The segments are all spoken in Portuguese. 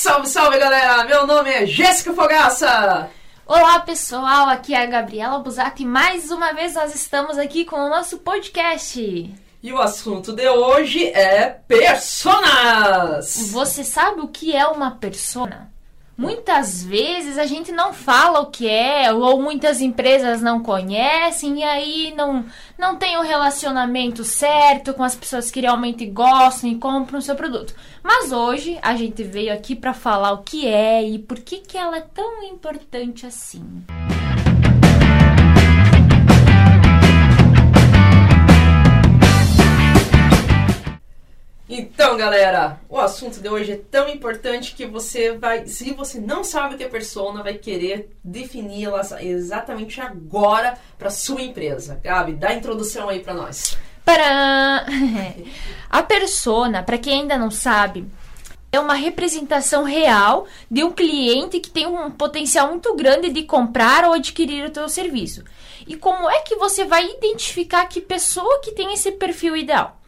Salve, salve galera! Meu nome é Jéssica Fogaça! Olá pessoal, aqui é a Gabriela Busati e mais uma vez nós estamos aqui com o nosso podcast. E o assunto de hoje é personas! Você sabe o que é uma persona? Muitas vezes a gente não fala o que é, ou muitas empresas não conhecem, e aí não, não tem o relacionamento certo com as pessoas que realmente gostam e compram o seu produto. Mas hoje a gente veio aqui para falar o que é e por que, que ela é tão importante assim. Então, galera, o assunto de hoje é tão importante que você vai, se você não sabe o que é persona, vai querer defini-la exatamente agora para sua empresa. Gabi, dá a introdução aí para nós. Para a persona, para quem ainda não sabe, é uma representação real de um cliente que tem um potencial muito grande de comprar ou adquirir o teu serviço. E como é que você vai identificar que pessoa que tem esse perfil ideal?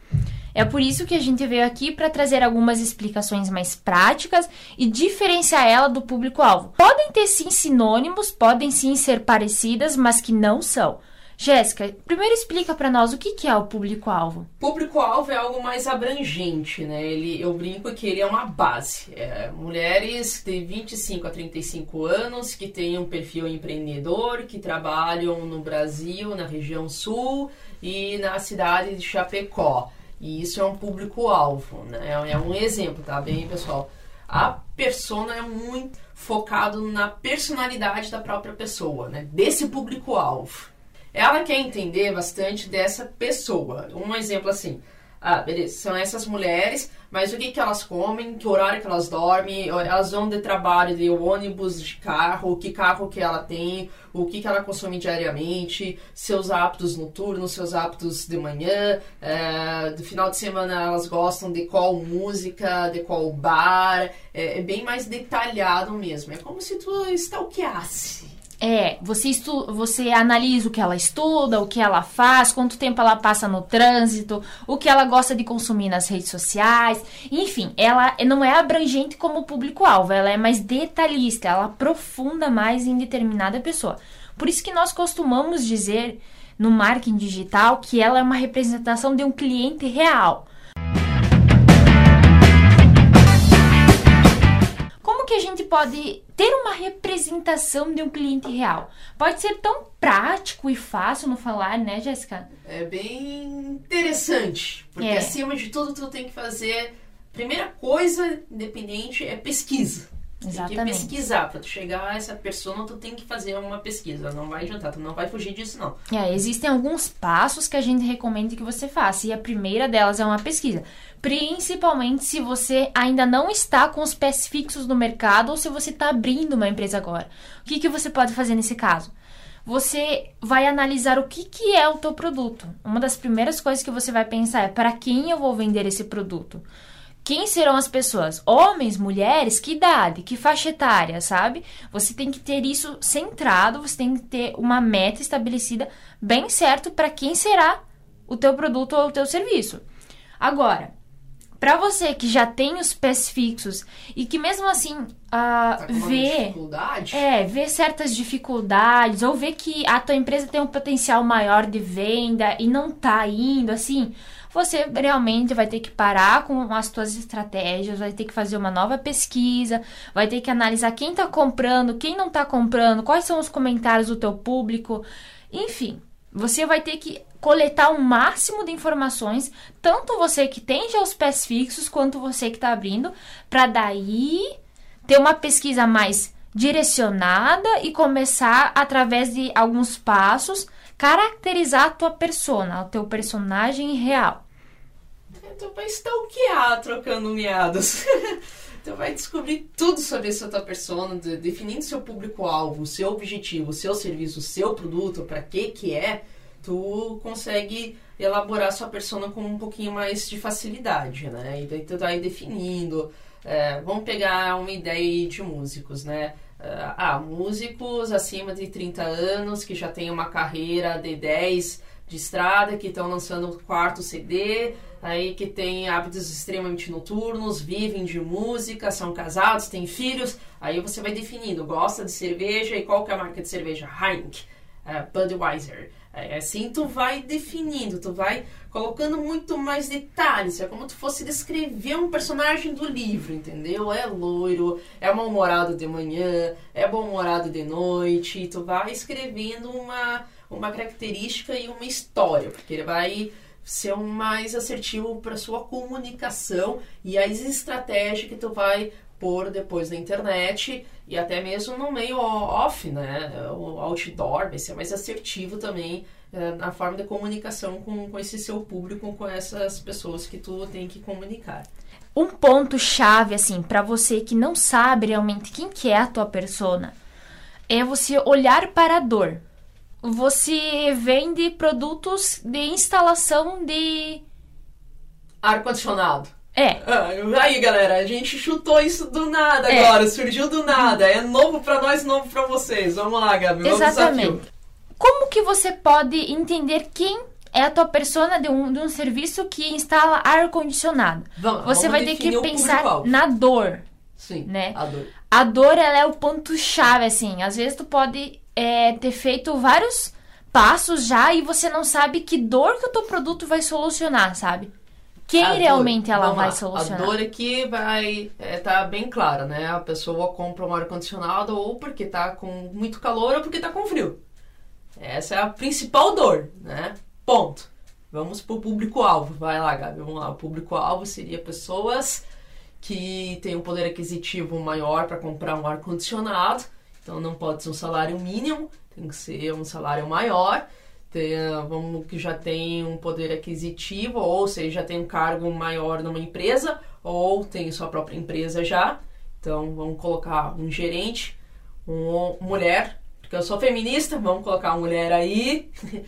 É por isso que a gente veio aqui para trazer algumas explicações mais práticas e diferenciar ela do público-alvo. Podem ter sim sinônimos, podem sim ser parecidas, mas que não são. Jéssica, primeiro explica para nós o que, que é o público-alvo. Público-alvo é algo mais abrangente, né? Ele, eu brinco que ele é uma base. É, mulheres de 25 a 35 anos que têm um perfil empreendedor, que trabalham no Brasil, na região sul e na cidade de Chapecó. E isso é um público-alvo, né? É um exemplo, tá bem, pessoal? A persona é muito focado na personalidade da própria pessoa, né? Desse público-alvo. Ela quer entender bastante dessa pessoa. Um exemplo assim, ah, beleza, são essas mulheres, mas o que, que elas comem, que horário que elas dormem, elas vão de trabalho, de ônibus, de carro, que carro que ela tem, o que, que ela consome diariamente, seus hábitos noturnos, seus hábitos de manhã, é, do final de semana elas gostam de qual música, de qual bar, é, é bem mais detalhado mesmo, é como se tu stalkeasse é, você, estu você analisa o que ela estuda, o que ela faz, quanto tempo ela passa no trânsito, o que ela gosta de consumir nas redes sociais. Enfim, ela não é abrangente como público-alvo, ela é mais detalhista, ela aprofunda mais em determinada pessoa. Por isso que nós costumamos dizer no marketing digital que ela é uma representação de um cliente real. Que a gente pode ter uma representação de um cliente real? Pode ser tão prático e fácil no falar, né, Jéssica? É bem interessante, porque é. acima de tudo tu tem que fazer primeira coisa independente é pesquisa. Exatamente. Tem que pesquisar. Para tu chegar a essa pessoa, tu tem que fazer uma pesquisa. Não vai adiantar, tu não vai fugir disso, não. É, existem alguns passos que a gente recomenda que você faça. E a primeira delas é uma pesquisa. Principalmente se você ainda não está com os pés fixos no mercado ou se você está abrindo uma empresa agora. O que, que você pode fazer nesse caso? Você vai analisar o que, que é o teu produto. Uma das primeiras coisas que você vai pensar é para quem eu vou vender esse produto. Quem serão as pessoas? Homens, mulheres? Que idade? Que faixa etária, sabe? Você tem que ter isso centrado, você tem que ter uma meta estabelecida bem certo para quem será o teu produto ou o teu serviço. Agora, para você que já tem os pés fixos e que mesmo assim uh, tá vê é vê certas dificuldades ou vê que a tua empresa tem um potencial maior de venda e não tá indo assim você realmente vai ter que parar com as suas estratégias, vai ter que fazer uma nova pesquisa, vai ter que analisar quem está comprando, quem não está comprando, quais são os comentários do teu público, enfim, você vai ter que coletar o um máximo de informações, tanto você que tem já os pés fixos, quanto você que está abrindo, para daí ter uma pesquisa mais direcionada e começar através de alguns passos caracterizar a tua persona, o teu personagem real. Tu vai stalkear trocando miados. tu vai descobrir tudo sobre essa tua persona, definindo seu público-alvo, seu objetivo, seu serviço, seu produto, para que que é, tu consegue elaborar sua persona com um pouquinho mais de facilidade, né? E daí tu vai definindo. É, vamos pegar uma ideia de músicos, né? Ah, músicos acima de 30 anos que já têm uma carreira de 10, de estrada que estão lançando o quarto CD, aí que tem hábitos extremamente noturnos, vivem de música, são casados, têm filhos. Aí você vai definindo, gosta de cerveja e qual que é a marca de cerveja? Heineken, uh, Budweiser. É assim tu vai definindo, tu vai colocando muito mais detalhes. É como tu fosse descrever um personagem do livro, entendeu? É loiro, é mal-humorado de manhã, é bom-humorado de noite. Tu vai escrevendo uma, uma característica e uma história, porque ele vai ser mais assertivo para sua comunicação e as estratégias que tu vai pôr depois na internet e até mesmo no meio off, né? O outdoor vai ser mais assertivo também é, na forma de comunicação com, com esse seu público, com essas pessoas que tu tem que comunicar. Um ponto chave assim para você que não sabe realmente quem que é a tua persona é você olhar para a dor. Você vende produtos de instalação de ar condicionado. É. Ah, aí, galera, a gente chutou isso do nada é. agora, surgiu do nada. É novo para nós, novo para vocês. Vamos lá, Gabi, Exatamente. Como que você pode entender quem é a tua persona de um, de um serviço que instala ar condicionado? Vamos, você vamos vai ter que pensar na dor. Sim, né? a dor. A dor, ela é o ponto chave, assim. Às vezes tu pode é, ter feito vários passos já e você não sabe que dor que o teu produto vai solucionar, sabe? Quem realmente ela vai lá, solucionar. A dor aqui vai é, tá bem clara, né? A pessoa compra um ar condicionado ou porque tá com muito calor ou porque tá com frio. Essa é a principal dor, né? Ponto. Vamos pro público-alvo. Vai lá, Gabi, vamos lá. O público-alvo seria pessoas que têm um poder aquisitivo maior para comprar um ar condicionado. Então não pode ser um salário mínimo, tem que ser um salário maior vamos que já tem um poder aquisitivo, ou seja, já tem um cargo maior numa empresa, ou tem sua própria empresa já. Então vamos colocar um gerente, uma mulher, porque eu sou feminista, vamos colocar uma mulher aí,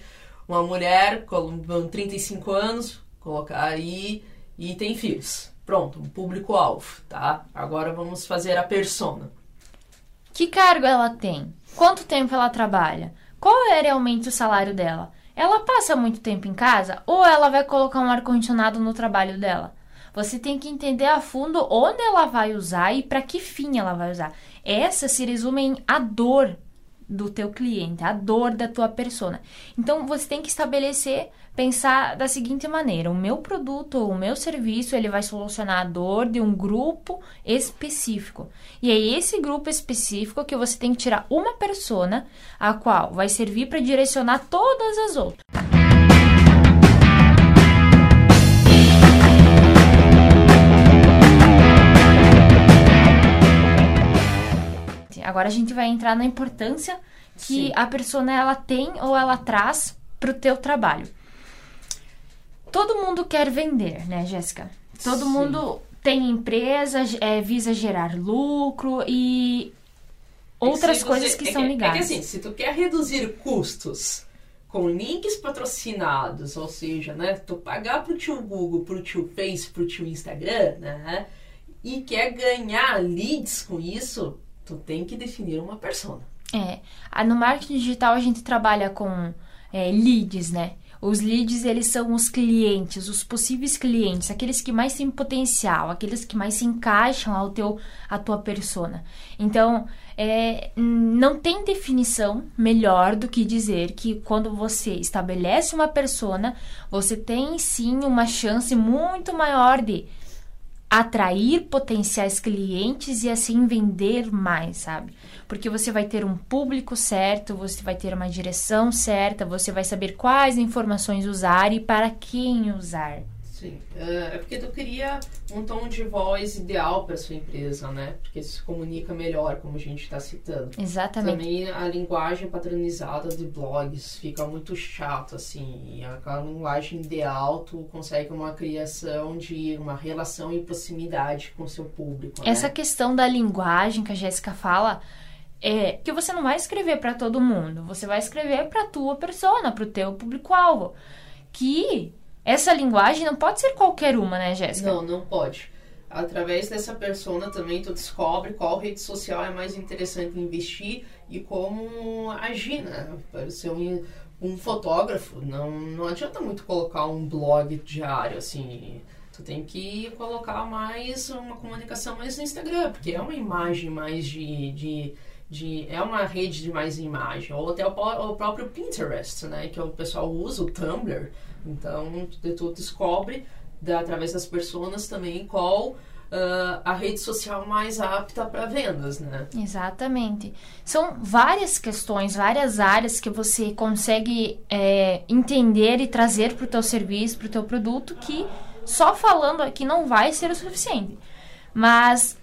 uma mulher com 35 anos, colocar aí e tem filhos. Pronto, um público-alvo, tá? Agora vamos fazer a persona. Que cargo ela tem? Quanto tempo ela trabalha? Qual é realmente o salário dela? Ela passa muito tempo em casa ou ela vai colocar um ar-condicionado no trabalho dela? Você tem que entender a fundo onde ela vai usar e para que fim ela vai usar. Essa se resume em a dor do teu cliente, a dor da tua persona. Então você tem que estabelecer, pensar da seguinte maneira: o meu produto, o meu serviço, ele vai solucionar a dor de um grupo específico. E é esse grupo específico que você tem que tirar uma persona, a qual vai servir para direcionar todas as outras. Agora a gente vai entrar na importância que Sim. a persona ela tem ou ela traz para o teu trabalho. Todo mundo quer vender, né, Jéssica? Todo Sim. mundo tem empresa, é, visa gerar lucro e outras coisas que é são ligadas. É que assim, se tu quer reduzir custos com links patrocinados, ou seja, né, tu pagar pro tio Google, pro tio Face, pro tio Instagram, né, e quer ganhar leads com isso, Tu tem que definir uma persona. É. Ah, no marketing digital a gente trabalha com é, leads, né? Os leads, eles são os clientes, os possíveis clientes, aqueles que mais têm potencial, aqueles que mais se encaixam ao teu, à tua persona. Então, é, não tem definição melhor do que dizer que quando você estabelece uma persona, você tem sim uma chance muito maior de atrair potenciais clientes e assim vender mais, sabe? Porque você vai ter um público certo, você vai ter uma direção certa, você vai saber quais informações usar e para quem usar. Sim, é, é porque tu cria um tom de voz ideal para sua empresa, né? Porque se comunica melhor, como a gente está citando. Exatamente. Também a linguagem padronizada de blogs fica muito chato, assim. Aquela linguagem ideal, tu consegue uma criação de uma relação e proximidade com o seu público. Né? Essa questão da linguagem que a Jéssica fala é que você não vai escrever para todo mundo, você vai escrever para tua persona, para o teu público-alvo. Que essa linguagem não pode ser qualquer uma, né, Jéssica? Não, não pode. Através dessa persona também tu descobre qual rede social é mais interessante investir e como agir, né? Para o seu, um fotógrafo, não, não adianta muito colocar um blog diário, assim. Tu tem que colocar mais uma comunicação mais no Instagram, porque é uma imagem mais de, de, de é uma rede de mais imagem. Ou até o, o próprio Pinterest, né? Que o pessoal usa, o Tumblr. Então, tu descobre através das pessoas também qual Uh, a rede social mais apta para vendas, né? Exatamente. São várias questões, várias áreas que você consegue é, entender e trazer para o teu serviço, para o teu produto, que só falando aqui não vai ser o suficiente. Mas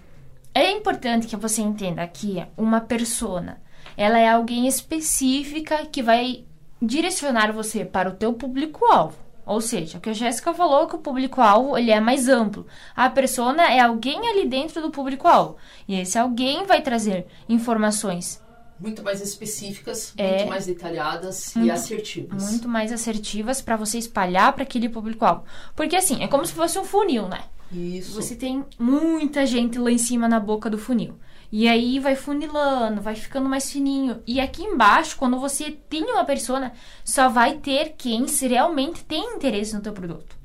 é importante que você entenda que uma persona, ela é alguém específica que vai direcionar você para o teu público-alvo. Ou seja, o que a Jéssica falou que o público-alvo ele é mais amplo. A persona é alguém ali dentro do público-alvo. E esse alguém vai trazer informações muito mais específicas, é, muito mais detalhadas muito, e assertivas. Muito mais assertivas para você espalhar para aquele público-alvo. Porque assim, é como se fosse um funil, né? Isso. Você tem muita gente lá em cima na boca do funil. E aí vai funilando, vai ficando mais fininho. E aqui embaixo, quando você tem uma persona, só vai ter quem realmente tem interesse no teu produto.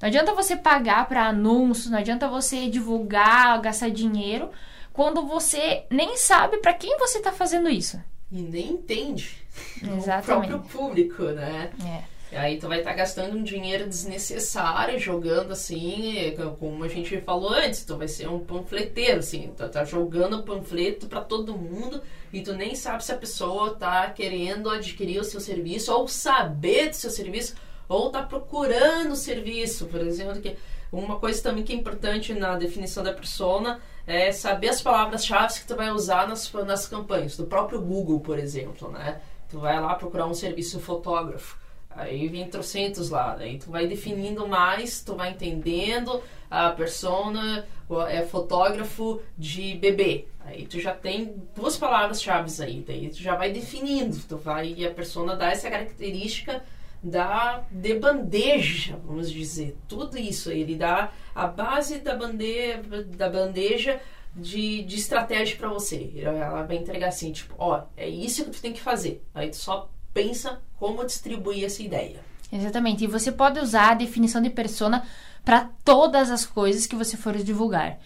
Não adianta você pagar para anúncios, não adianta você divulgar, gastar dinheiro, quando você nem sabe para quem você está fazendo isso. E nem entende Exatamente. o próprio público, né? É. Aí tu vai estar tá gastando um dinheiro desnecessário jogando assim, como a gente falou antes, tu vai ser um panfleteiro, assim, tu tá jogando panfleto para todo mundo e tu nem sabe se a pessoa tá querendo adquirir o seu serviço ou saber do seu serviço ou tá procurando o serviço, por exemplo, que uma coisa também que é importante na definição da persona é saber as palavras-chave que tu vai usar nas, nas campanhas, do próprio Google, por exemplo, né? Tu vai lá procurar um serviço fotógrafo. Aí vem trocentos lá, aí tu vai definindo mais, tu vai entendendo a persona, é fotógrafo de bebê. Aí tu já tem duas palavras-chave aí, daí tu já vai definindo, tu vai e a persona dá essa característica da de bandeja, vamos dizer, tudo isso ele dá a base da bandeja, da bandeja de, de estratégia para você. Ela vai entregar assim, tipo, ó, é isso que tu tem que fazer. Aí tu só pensa como distribuir essa ideia. Exatamente. E você pode usar a definição de persona para todas as coisas que você for divulgar.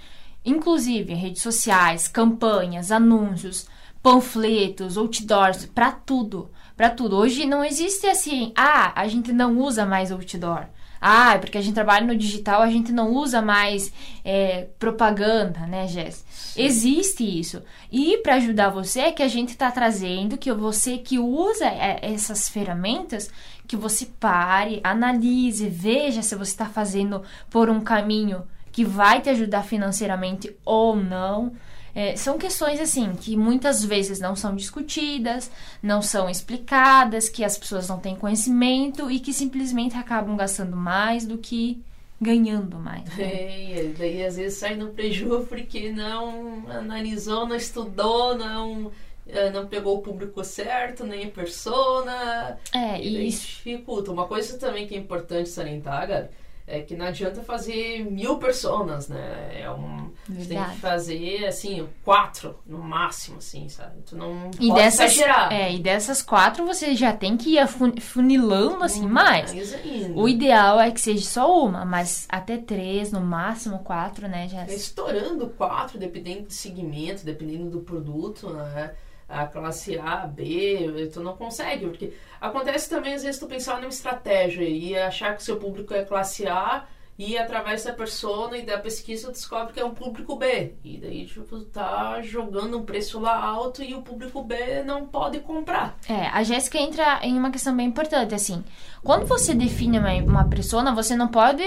Inclusive redes sociais, campanhas, anúncios, panfletos, outdoors, para tudo. Para tudo. Hoje não existe assim, ah, a gente não usa mais outdoor. Ah, é porque a gente trabalha no digital, a gente não usa mais é, propaganda, né, Jess? Existe isso. E para ajudar você é que a gente está trazendo que você que usa é, essas ferramentas, que você pare, analise, veja se você está fazendo por um caminho que vai te ajudar financeiramente ou não. É, são questões assim que muitas vezes não são discutidas, não são explicadas, que as pessoas não têm conhecimento e que simplesmente acabam gastando mais do que ganhando mais. Né? É, daí às vezes sai no prejuízo porque não analisou, não estudou, não é, não pegou o público certo, nem a persona. É, e isso dificulta. Uma coisa também que é importante salientar, Gabi, é que não adianta fazer mil personas, né? É um, você tem que fazer, assim, quatro no máximo, assim, sabe? Tu não e pode dessas, exagerar. É, e dessas quatro você já tem que ir funilando, assim, hum, mais. mais o ideal é que seja só uma, mas até três, no máximo quatro, né? Já... É estourando quatro, dependendo do segmento, dependendo do produto, né? A classe A, B, tu não consegue, porque acontece também às vezes tu pensar numa estratégia e achar que o seu público é classe A e através da persona e da pesquisa descobre que é um público B. E daí, tipo, tá jogando um preço lá alto e o público B não pode comprar. É, a Jéssica entra em uma questão bem importante, assim. Quando você define uma, uma persona, você não pode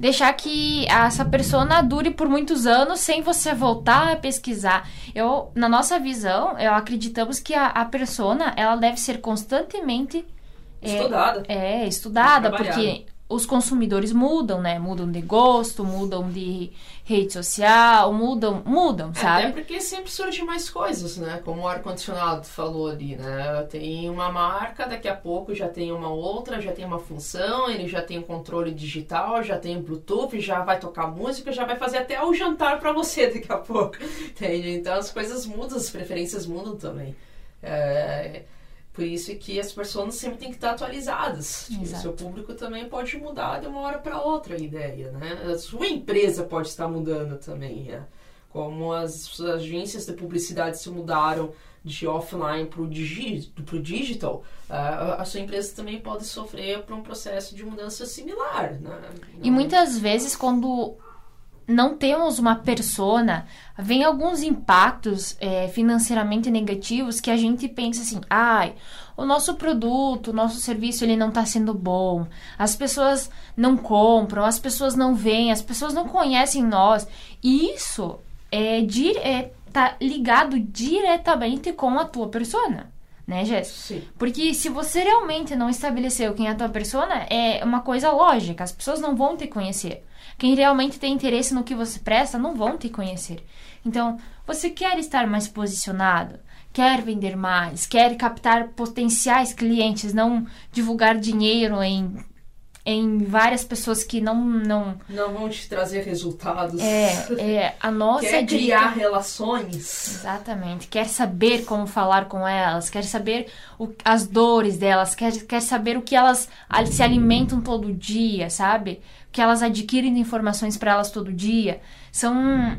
deixar que essa persona dure por muitos anos sem você voltar a pesquisar. Eu, na nossa visão, eu acreditamos que a, a persona ela deve ser constantemente estudada. É, é estudada, porque os consumidores mudam, né? Mudam de gosto, mudam de rede social, mudam, mudam, sabe? Até porque sempre surgem mais coisas, né? Como o ar-condicionado falou ali, né? Tem uma marca, daqui a pouco já tem uma outra, já tem uma função, ele já tem um controle digital, já tem Bluetooth, já vai tocar música, já vai fazer até o jantar para você daqui a pouco, entende? Então as coisas mudam, as preferências mudam também. É Por isso que as pessoas sempre têm que estar atualizadas. Tipo, o seu público também pode mudar de uma hora para outra a ideia, né? A sua empresa pode estar mudando também, né? Como as agências de publicidade se mudaram de offline para o digi digital, a sua empresa também pode sofrer por um processo de mudança similar. Né? E muitas vezes, quando não temos uma persona, vem alguns impactos é, financeiramente negativos que a gente pensa assim, ai, o nosso produto, o nosso serviço, ele não está sendo bom, as pessoas não compram, as pessoas não vêm, as pessoas não conhecem nós. E isso é, é tá ligado diretamente com a tua persona. Né, Jéssica? Porque se você realmente não estabeleceu quem é a tua persona, é uma coisa lógica. As pessoas não vão te conhecer. Quem realmente tem interesse no que você presta não vão te conhecer. Então, você quer estar mais posicionado, quer vender mais, quer captar potenciais clientes, não divulgar dinheiro em em várias pessoas que não não não vão te trazer resultados. É, é a nossa quer criar relações. Exatamente. Quer saber como falar com elas, quer saber o, as dores delas, quer, quer saber o que elas se alimentam todo dia, sabe? O que elas adquirem de informações para elas todo dia. São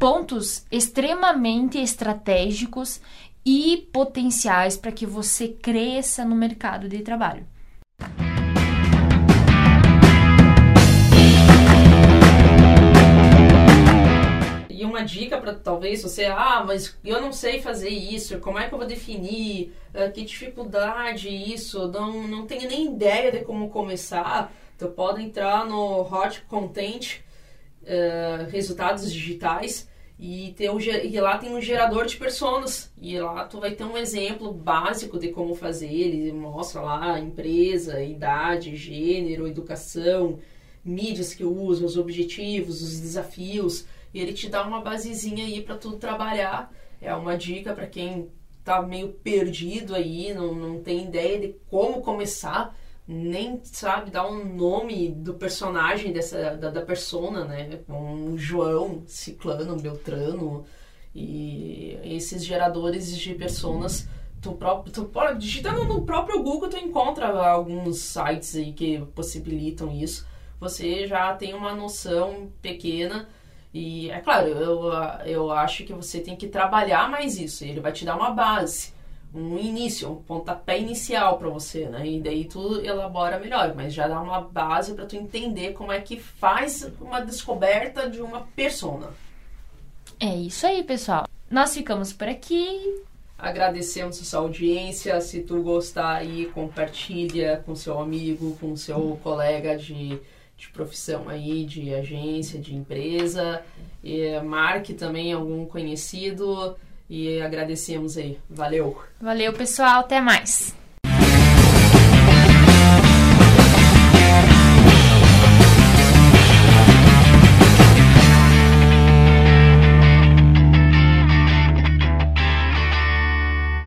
pontos extremamente estratégicos e potenciais para que você cresça no mercado de trabalho. Uma dica para talvez você, ah, mas eu não sei fazer isso, como é que eu vou definir, uh, que dificuldade isso, não, não tenho nem ideia de como começar. Tu pode entrar no Hot Content, uh, resultados digitais, e, ter um, e lá tem um gerador de personas. E lá tu vai ter um exemplo básico de como fazer. Ele mostra lá empresa, idade, gênero, educação, mídias que usa, os objetivos, os desafios e ele te dá uma basezinha aí para tu trabalhar. É uma dica para quem tá meio perdido aí, não, não tem ideia de como começar, nem sabe dar um nome do personagem dessa da, da persona, né? Um João, Ciclano, Beltrano e esses geradores de personas tu próprio tu, digitando no próprio Google tu encontra alguns sites aí que possibilitam isso. Você já tem uma noção pequena e é claro, eu, eu acho que você tem que trabalhar mais isso. Ele vai te dar uma base, um início, um pontapé inicial para você, né? E daí tu elabora melhor, mas já dá uma base para tu entender como é que faz uma descoberta de uma persona. É isso aí, pessoal. Nós ficamos por aqui. Agradecemos a sua audiência. Se tu gostar aí, compartilha com seu amigo, com seu colega de de profissão aí, de agência, de empresa. E marque também algum conhecido e agradecemos aí. Valeu. Valeu, pessoal. Até mais.